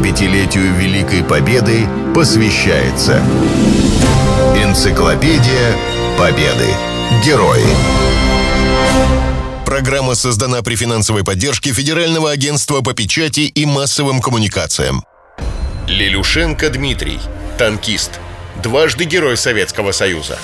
75-летию Великой Победы посвящается Энциклопедия Победы. Герои. Программа создана при финансовой поддержке Федерального агентства по печати и массовым коммуникациям. Лилюшенко Дмитрий, танкист, дважды Герой Советского Союза.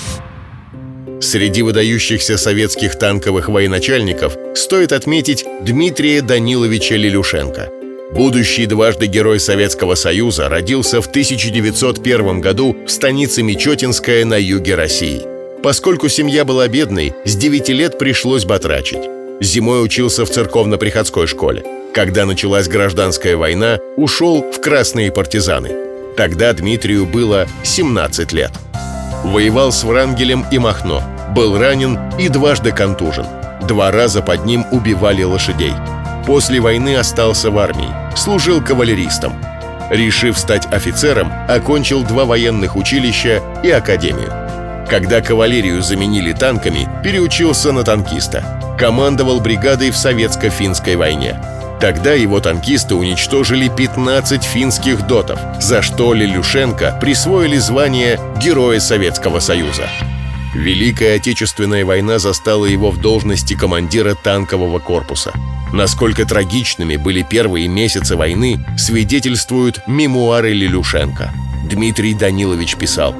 Среди выдающихся советских танковых военачальников стоит отметить Дмитрия Даниловича Лилюшенко. Будущий дважды Герой Советского Союза родился в 1901 году в станице Мечетинская на юге России. Поскольку семья была бедной, с 9 лет пришлось батрачить. Зимой учился в церковно-приходской школе. Когда началась гражданская война, ушел в красные партизаны. Тогда Дмитрию было 17 лет. Воевал с Врангелем и Махно. Был ранен и дважды контужен. Два раза под ним убивали лошадей. После войны остался в армии. Служил кавалеристом. Решив стать офицером, окончил два военных училища и академию. Когда кавалерию заменили танками, переучился на танкиста. Командовал бригадой в советско-финской войне. Тогда его танкисты уничтожили 15 финских дотов, за что Лилюшенко присвоили звание Героя Советского Союза. Великая Отечественная война застала его в должности командира танкового корпуса. Насколько трагичными были первые месяцы войны, свидетельствуют мемуары Лилюшенко. Дмитрий Данилович писал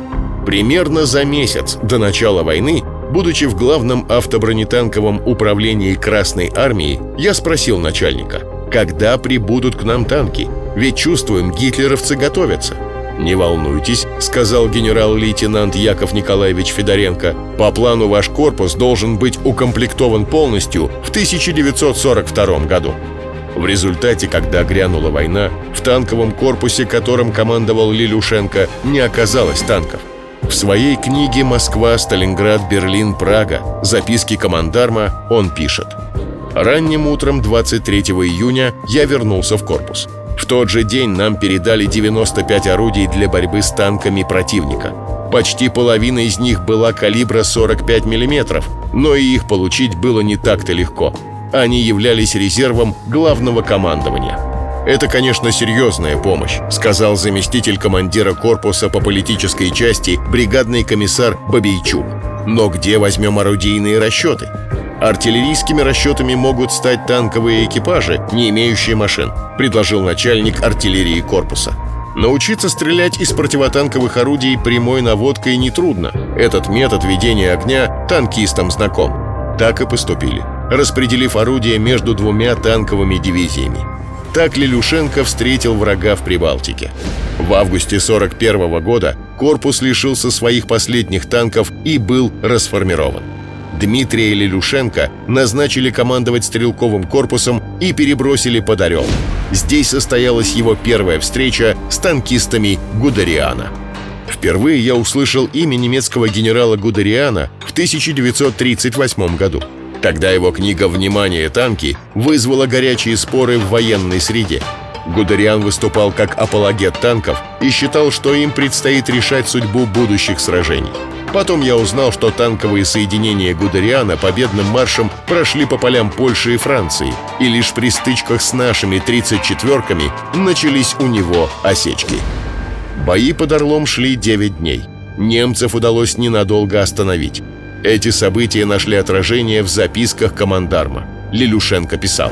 «Примерно за месяц до начала войны Будучи в главном автобронетанковом управлении Красной Армии, я спросил начальника, когда прибудут к нам танки? Ведь чувствуем, гитлеровцы готовятся. «Не волнуйтесь», — сказал генерал-лейтенант Яков Николаевич Федоренко. «По плану ваш корпус должен быть укомплектован полностью в 1942 году». В результате, когда грянула война, в танковом корпусе, которым командовал Лилюшенко, не оказалось танков. В своей книге «Москва, Сталинград, Берлин, Прага. Записки командарма» он пишет Ранним утром 23 июня я вернулся в корпус. В тот же день нам передали 95 орудий для борьбы с танками противника. Почти половина из них была калибра 45 мм, но и их получить было не так-то легко. Они являлись резервом главного командования. «Это, конечно, серьезная помощь», — сказал заместитель командира корпуса по политической части бригадный комиссар Бабейчук. «Но где возьмем орудийные расчеты?» Артиллерийскими расчетами могут стать танковые экипажи, не имеющие машин, предложил начальник артиллерии корпуса. Научиться стрелять из противотанковых орудий прямой наводкой нетрудно. Этот метод ведения огня танкистам знаком. Так и поступили, распределив орудия между двумя танковыми дивизиями. Так Лилюшенко встретил врага в Прибалтике. В августе 41 года корпус лишился своих последних танков и был расформирован. Дмитрия Лилюшенко назначили командовать стрелковым корпусом и перебросили под Орел. Здесь состоялась его первая встреча с танкистами Гудериана. Впервые я услышал имя немецкого генерала Гудериана в 1938 году. Тогда его книга «Внимание, танки» вызвала горячие споры в военной среде. Гудериан выступал как апологет танков и считал, что им предстоит решать судьбу будущих сражений. Потом я узнал, что танковые соединения Гудериана победным маршем прошли по полям Польши и Франции, и лишь при стычках с нашими 34-ками начались у него осечки. Бои под Орлом шли 9 дней. Немцев удалось ненадолго остановить. Эти события нашли отражение в записках командарма. Лилюшенко писал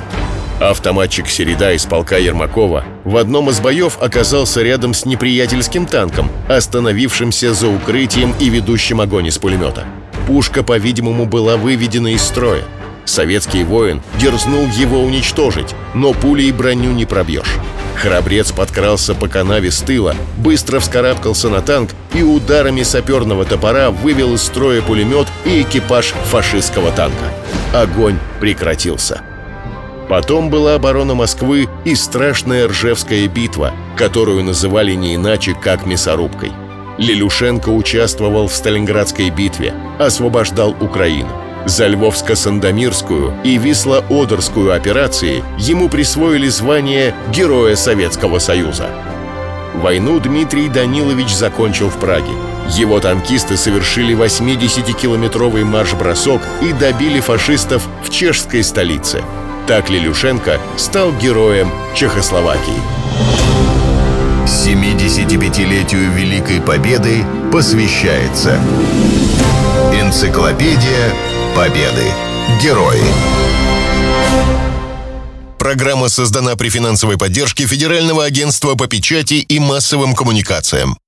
Автоматчик Середа из полка Ермакова в одном из боев оказался рядом с неприятельским танком, остановившимся за укрытием и ведущим огонь из пулемета. Пушка, по-видимому, была выведена из строя. Советский воин дерзнул его уничтожить, но пулей броню не пробьешь. Храбрец подкрался по канаве с тыла, быстро вскарабкался на танк и ударами саперного топора вывел из строя пулемет и экипаж фашистского танка. Огонь прекратился. Потом была оборона Москвы и страшная Ржевская битва, которую называли не иначе, как мясорубкой. Лилюшенко участвовал в Сталинградской битве, освобождал Украину. За Львовско-Сандомирскую и Висло-Одерскую операции ему присвоили звание Героя Советского Союза. Войну Дмитрий Данилович закончил в Праге. Его танкисты совершили 80-километровый марш-бросок и добили фашистов в чешской столице. Так Лилюшенко стал героем Чехословакии. 75-летию Великой Победы посвящается Энциклопедия Победы. Герои. Программа создана при финансовой поддержке Федерального агентства по печати и массовым коммуникациям.